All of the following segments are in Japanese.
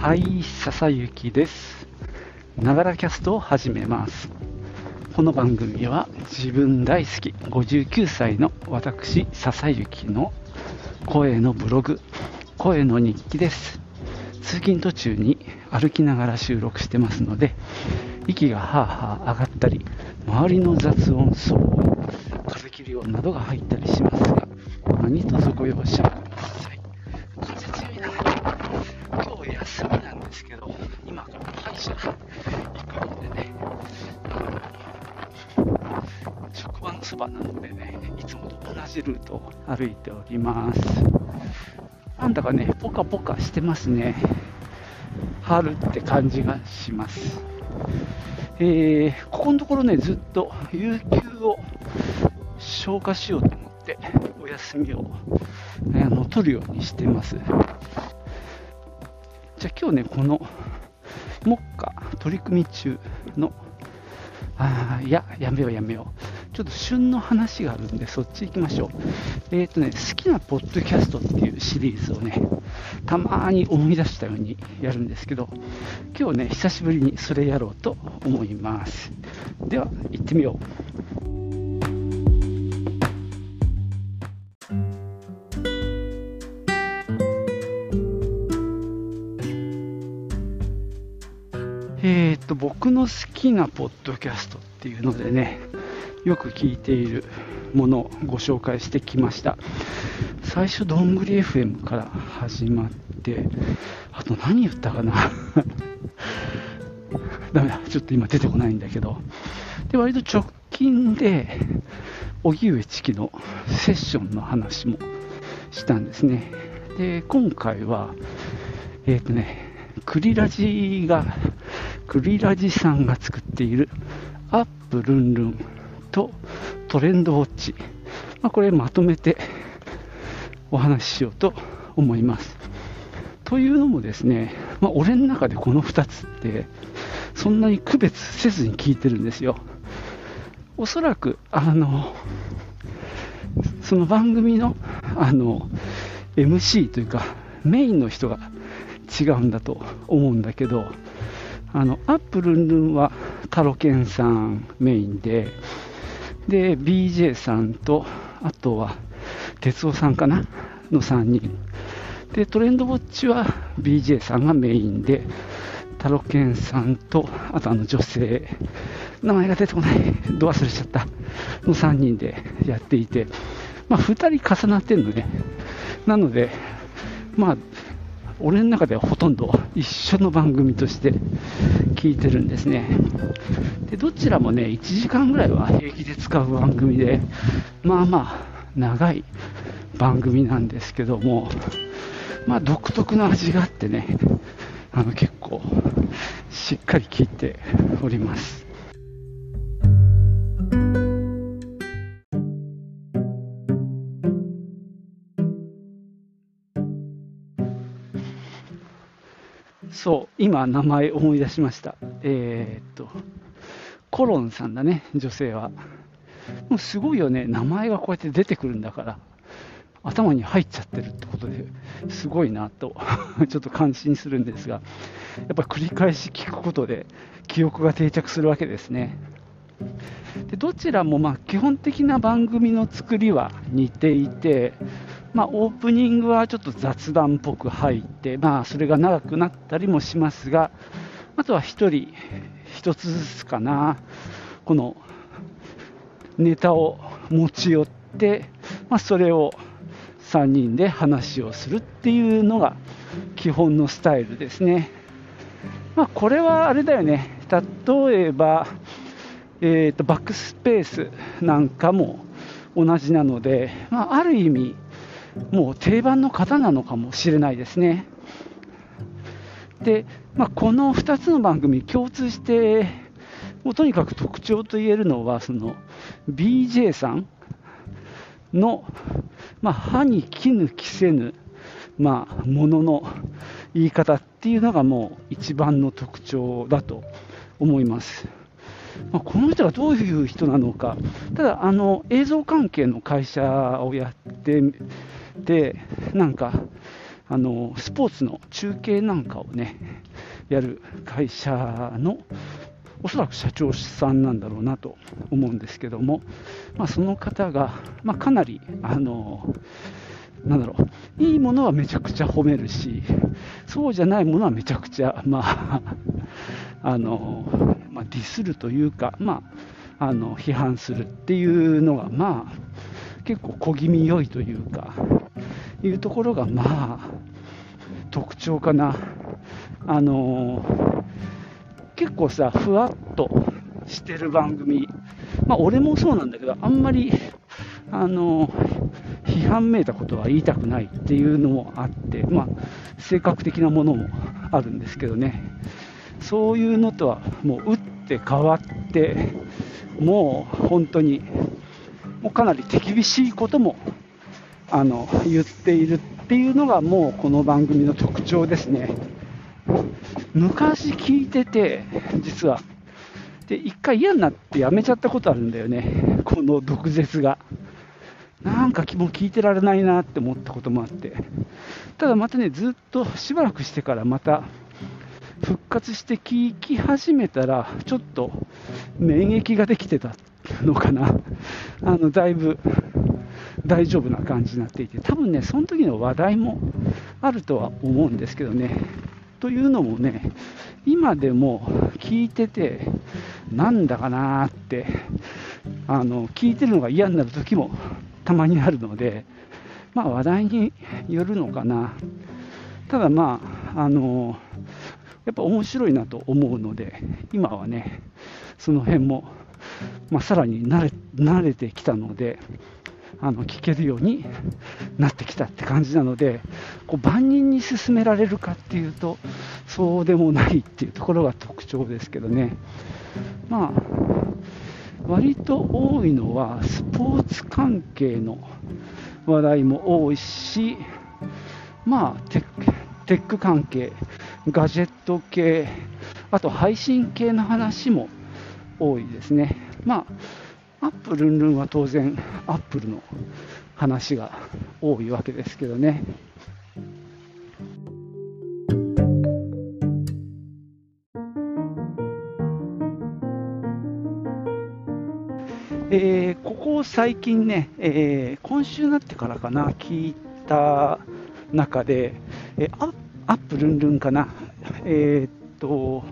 はい、笹雪です。ながらキャストを始めます。この番組は自分大好き59歳の私、笹雪の声のブログ、声の日記です。通勤途中に歩きながら収録してますので、息がはあはあ上がったり、周りの雑音、騒音、風切り音などが入ったりしますが、何卒ご容赦場なのでね、いつもと同じルートを歩いております。なんだかね、ポカポカしてますね。春って感じがします。えー、ここのところね、ずっと有給を消化しようと思って、お休みをあの取るようにしてます。じゃあ今日ね、この目下取り組み中の、あーいや、やめようやめよう。ちょっと旬の話があるんで、そっち行きましょう。えっ、とね、好きなポッドキャストっていうシリーズをね、たまに思い出したようにやるんですけど、今日ね、久しぶりにそれやろうと思います。では、行ってみよう。えー、と僕の好きなポッドキャストっていうのでねよく聞いているものをご紹介してきました。最初どんぐり FM から始まってあと何言ったかな？ダメだちょっと今出てこないんだけど。で割と直近で荻上チキのセッションの話もしたんですね。で今回はえっ、とねクリラジがクリラジさんが作っているアップルンルンとトレンドウォッチ、まあ、これまとめてお話ししようと思います。というのもですね、まあ、俺の中でこの2つってそんなに区別せずに聞いてるんですよ。おそらくあのその番組のあの MC というかメインの人が違うんだと思うんだけどあのアップルンルンはタロケンさんメインでで BJ さんとあとは哲夫さんかな？の3人でトレンドウォッチは BJ さんがメインでタロケンさんとあとあの女性名前が出てこない。ど忘れちゃった。の3人でやっていて。まあ2人重なってるのね。なのでまあ俺の中ではほとんど一緒の番組として聞いてるんですね。でどちらもね、1時間ぐらいは平気で使う番組で、まあまあ長い番組なんですけども、まあ独特の味があってね、あの結構しっかり聞いております。そう、今、名前思い出しました。えー、っと、コロンさんだね、女性は。もうすごいよね、名前がこうやって出てくるんだから、頭に入っちゃってるってことですごいなと、ちょっと感心するんですが、やっぱり繰り返し聞くことで、記憶が定着するわけですね。でどちらもまあ基本的な番組の作りは似ていて、まあ、オープニングはちょっと雑談っぽく入って、まあ、それが長くなったりもしますが、あとは1人1つずつかな、このネタを持ち寄って、まあ、それを3人で話をするっていうのが基本のスタイルですね。まあ、これはあれだよね、例えば、えーと、バックスペースなんかも同じなので、まあ、ある意味、もう定番の方なのかもしれないですね。で、まあ、この2つの番組、共通して、もうとにかく特徴といえるのは、その BJ さんの、まあ、歯に衣着せぬ、まあ、ものの言い方っていうのがもう一番の特徴だと思います。まあ、この人がどういう人なのか、ただあの映像関係の会社をやってて、なんかあのスポーツの中継なんかをねやる会社のおそらく社長さんなんだろうなと思うんですけども、まあ、その方が、まあ、かなりあのなんだろういいものはめちゃくちゃ褒めるしそうじゃないものはめちゃくちゃ、まああのまあ、ディスるというか、まあ、あの批判するっていうのが、まあ、結構小気味良いというかいうところが、まあ、特徴かな。あの結構さ、ふわっとしてる番組、まあ、俺もそうなんだけど、あんまり、あの批判めいたことは言いたくないっていうのもあって、まあ、性格的なものもあるんですけどね、そういうのとはもう打って変わって、もう本当に、もうかなり手厳しいこともあの言っているっていうのがもうこの番組の特徴ですね。昔聞いてて、実は。で、一回嫌になってやめちゃったことあるんだよね。この毒舌が。なんかもう聞いてられないなって思ったこともあって。ただまたね、ずっとしばらくしてからまた復活して聞き始めたら、ちょっと免疫ができてたのかな。あの、だいぶ大丈夫な感じになっていて、多分ね、その時の話題もあるとは思うんですけどね。というのもね、今でも聞いてて、なんだかなーって、あの聞いてるのが嫌になる時もたまにあるので、まあ、話題によるのかな。ただまあ、あのやっぱ面白いなと思うので、今はね、その辺も、まあ、さらに慣れ慣れてきたので、あの聞けるようになってきたって感じなので、こう万人に勧められるかっていうと、そうでもないっていうところが特徴ですけどね。まあ割と多いのはスポーツ関係の話題も多いし、まあテック関係、ガジェット系、あと配信系の話も多いですね。まあアップルンルンは当然アップルの話が多いわけですけどね。えー、ここ最近ね、えー、今週になってからかな、聞いた中で、えー、アップルンルンかな、えー、っと、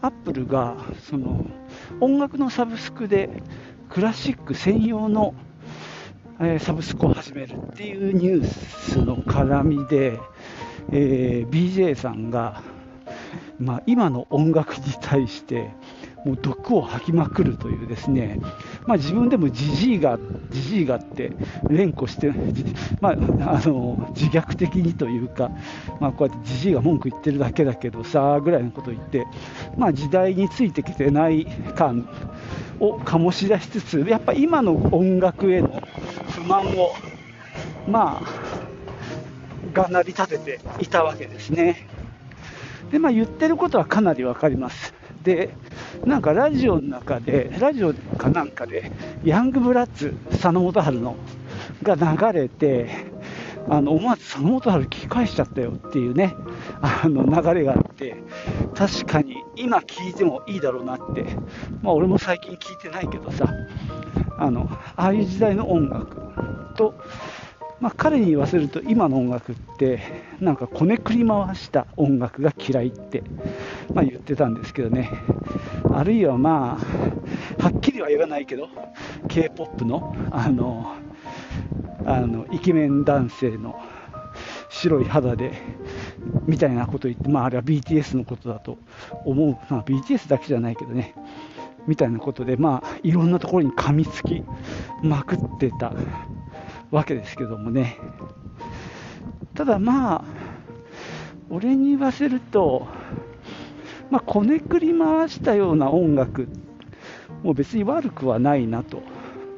アップルがその音楽のサブスクでクラシック専用の、え、サブスクを始めるっていうニュースの絡みで、えー、BJ さんが、まあ、今の音楽に対してもう毒を吐きまくるというですね、まあ、自分でもじじいが、じじいがって連呼して、まあ、あの自虐的にというか、まあ、こうやってじじいが文句言ってるだけだけどさぐらいのことを言って、まあ、時代についてきてない感を醸し出しつつ、やっぱ今の音楽への不満を、まあ、が成り立てていたわけですね。で、まあ、言ってることはかなり分かります。で、なんかラジオの中で、ラジオかなんかで、ヤングブラッツ、佐野元春のが流れて、あの思わず佐野元春聞き返しちゃったよっていうね、あの流れがあって、確かに今聞いてもいいだろうなって、まあ、俺も最近聞いてないけどさ、あのああいう時代の音楽と、まあ、彼に言わせると今の音楽ってなんかこねくり回した音楽が嫌いって、まあ、言ってたんですけどね。あるいはまあはっきりは言わないけど k p o p のあのあのイケメン男性の白い肌でみたいなこと言って、まあ、あれは BTS のことだと思う、まあ、BTS だけじゃないけどね。みたいなことで、まあ、いろんなところに噛みつきまくってたわけですけどもね。ただまあ、俺に言わせると、まあ、こねくり回したような音楽。もう別に悪くはないなと、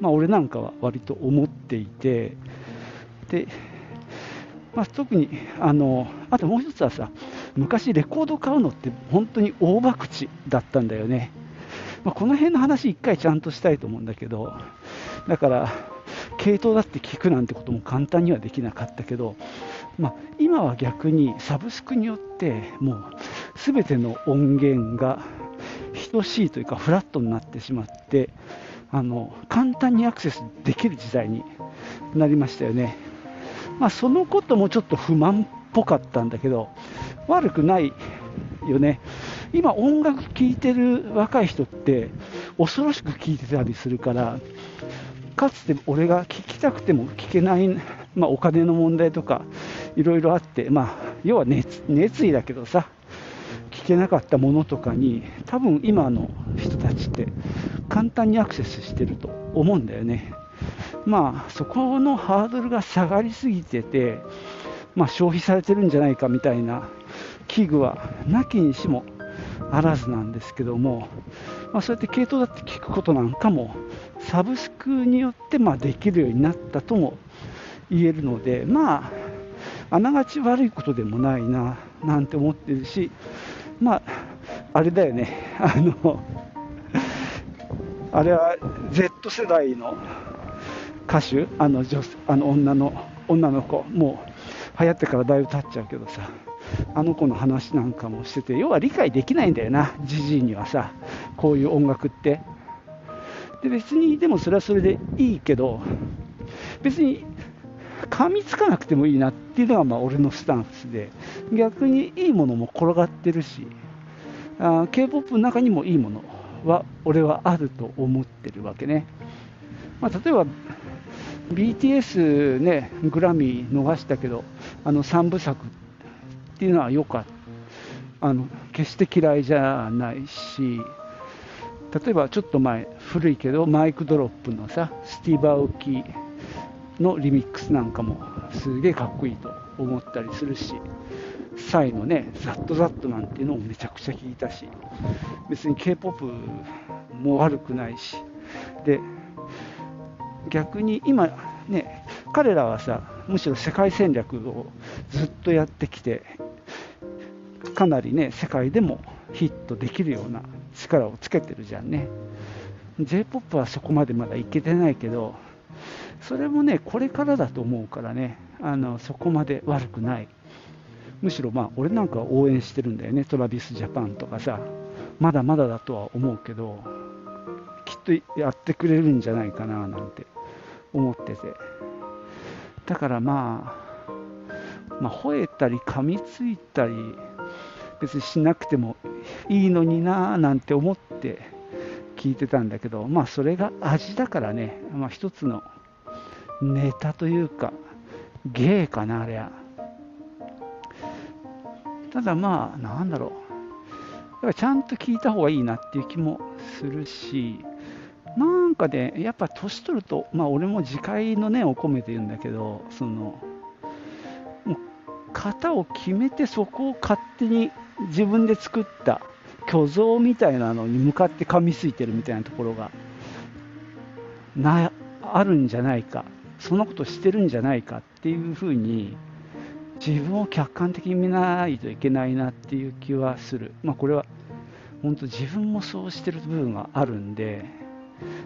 まあ、俺なんかは割と思っていて、でまあ、特にあの、あともう一つはさ、昔レコード買うのって本当に大博打だったんだよね。まあ、この辺の話一回ちゃんとしたいと思うんだけど、だから、系統だって聞くなんてことも簡単にはできなかったけど、まあ、今は逆にサブスクによってもう全ての音源が等しいというかフラットになってしまってあの簡単にアクセスできる時代になりましたよね、まあ、そのこともちょっと不満っぽかったんだけど悪くないよね。今音楽聴いてる若い人って恐ろしく聴いてたりするからかつて俺が聴きたくても聴けない、まあ、お金の問題とかいろいろあって、まあ、要は熱熱意だけどさ聞けなかったものとかに多分今の人たちって簡単にアクセスしてると思うんだよね。まあそこのハードルが下がりすぎてて、まあ、消費されてるんじゃないかみたいな器具はなきにしもあらずなんですけども、まあ、そうやって系統だって聞くことなんかもサブスクによってまできるようになったとも言えるのでまああながち悪いことでもないななんて思ってるしまあ、あれだよね、あの、あれは Z 世代の歌手、あの女あの女の女の子、もう流行ってからだいぶ経っちゃうけどさ、あの子の話なんかもしてて、要は理解できないんだよな、じじいにはさ、こういう音楽って。で別に、でもそれはそれでいいけど、別に噛みつかなくてもいいなっていうのがまあ俺のスタンスで逆にいいものも転がってるし K-POP の中にもいいものは俺はあると思ってるわけね、まあ、例えば BTS ねグラミー逃したけどあの3部作っていうのは良かった。あの決して嫌いじゃないし例えばちょっと前古いけどマイクドロップのさスティーバー・オキのリミックスなんかもすげえかっこいいと思ったりするし、サイのね、ザットザットなんていうのもめちゃくちゃ聞いたし、別に K-POP も悪くないし、で、逆に今ね、彼らはさ、むしろ世界戦略をずっとやってきて、かなりね、世界でもヒットできるような力をつけてるじゃんね。J-POP はそこまでまだいけてないけど、それもね、これからだと思うからね、あのそこまで悪くない。むしろまあ俺なんか応援してるんだよね、トラビスジャパンとかさ、まだまだだとは思うけど、きっとやってくれるんじゃないかななんて思ってて。だからまあ、まあ、吠えたり噛みついたり、別にしなくてもいいのにななんて思って聞いてたんだけど、まあそれが味だからね、まあ、一つのネタというか、芸かな、あれは。ただまあ、なんだろう。だからちゃんと聞いた方がいいなっていう気もするし、なんかね、やっぱ年取ると、まあ俺も自戒の念を込めて言うんだけど、その、型を決めてそこを勝手に自分で作った虚像みたいなのに向かって噛みついてるみたいなところがなあるんじゃないかそんなことしてるんじゃないかっていうふうに自分を客観的に見ないといけないなっていう気はする、まあ、これは本当自分もそうしてる部分があるんで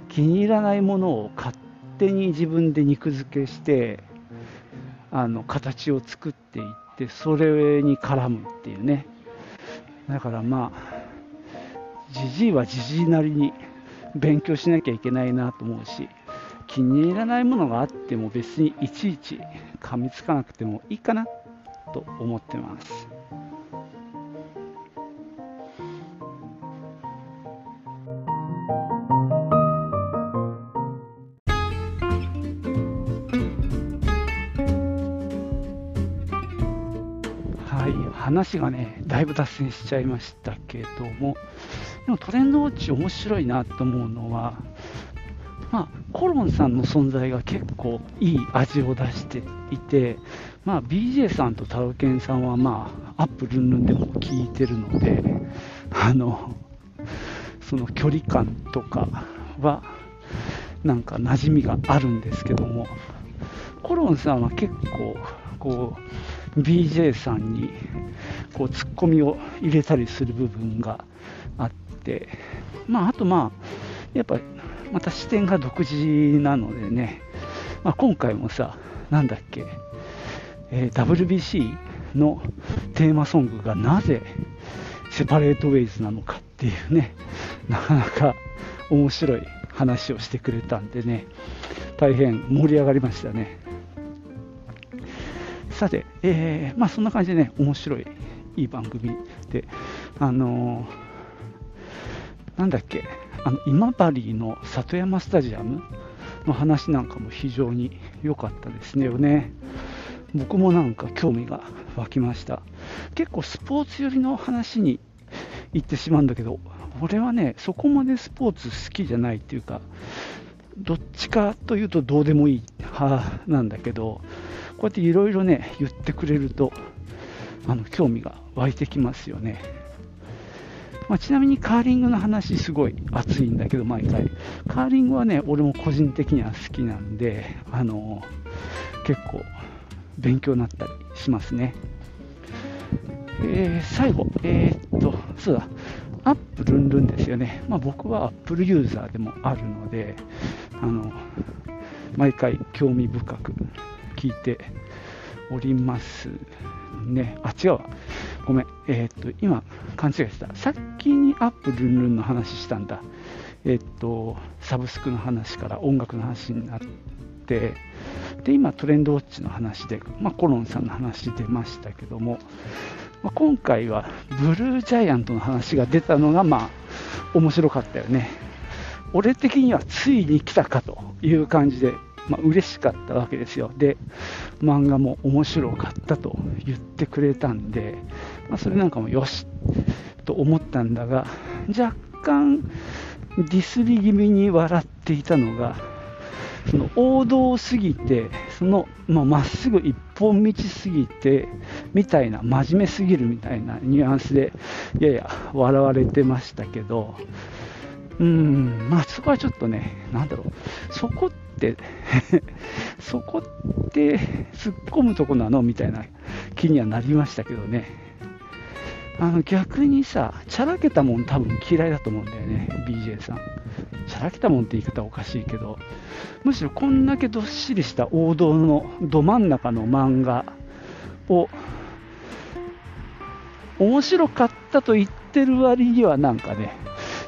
気に入らないものを勝手に自分で肉付けしてあの形を作っていってそれに絡むっていうね。だからまあじじいはじじいなりに勉強しなきゃいけないなと思うし気に入らないものがあっても別にいちいち噛みつかなくてもいいかなと思ってます。はい、話がね、だいぶ脱線しちゃいましたけども、でもトレンドウォッチ面白いなと思うのは、まあ、コロンさんの存在が結構いい味を出していて、まあ、BJ さんとタロケンさんは、まあ、アップルンルンでも聞いてるので、あの、その距離感とかは、なんか馴染みがあるんですけども、コロンさんは結構、こう、BJ さんに、こう、ツッコミを入れたりする部分があって、まあ、あとまあ、やっぱまた視点が独自なのでね、まあ、今回もさ、なんだっけ、えー、WBC のテーマソングがなぜセパレートウェイズなのかっていうね、なかなか面白い話をしてくれたんでね、大変盛り上がりましたね。さて、えー、まあそんな感じでね、面白い、いい番組で、あのー、なんだっけ、あの今治の里山スタジアムの話なんかも非常に良かったですねよね。僕もなんか興味が湧きました。結構スポーツ寄りの話に行ってしまうんだけど、俺はね、そこまでスポーツ好きじゃないっていうか、どっちかというとどうでもいい派なんだけど、こうやっていろいろね、言ってくれると、あの興味が湧いてきますよね。まあ、ちなみにカーリングの話すごい熱いんだけど毎回。カーリングはね俺も個人的には好きなんであの結構勉強になったりしますね。えー、最後えー、っとそうだ。アップルンルンですよね、まあ、僕はアップルユーザーでもあるのであの毎回興味深く聞いておりますね。あ、違うわ。ごめん。えー、っと、今、勘違いした。さっきにアップルンルンの話したんだ。えー、っと、サブスクの話から音楽の話になって、で、今、トレンドウォッチの話で、まあ、コロンさんの話出ましたけども、まあ、今回はブルージャイアントの話が出たのが、まあ、面白かったよね。俺的にはついに来たかという感じでまあ、嬉しかったわけですよ。で、漫画も面白かったと言ってくれたんで、まあ、それなんかもよしと思ったんだが、若干ディスり気味に笑っていたのが、その王道すぎて、そのまっすぐ一本道すぎて、みたいな、真面目すぎるみたいなニュアンスで、やや笑われてましたけど、うん、まあそこはちょっとね、なんだろう、そこって そこって突っ込むとこなのみたいな気にはなりましたけどね。あの逆にさ、ちゃらけたもん多分嫌いだと思うんだよね、BJ さん。ちゃらけたもんって言い方おかしいけど、むしろこんだけどっしりした王道のど真ん中の漫画を面白かったと言ってる割にはなんかね、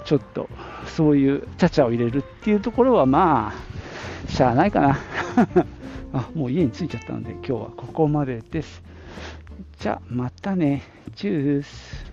ちょっとそういうちゃちゃを入れるっていうところはまあ、しゃあないかな。あ、もう家に着いちゃったので、今日はここまでです。じゃあ、またね。チュース。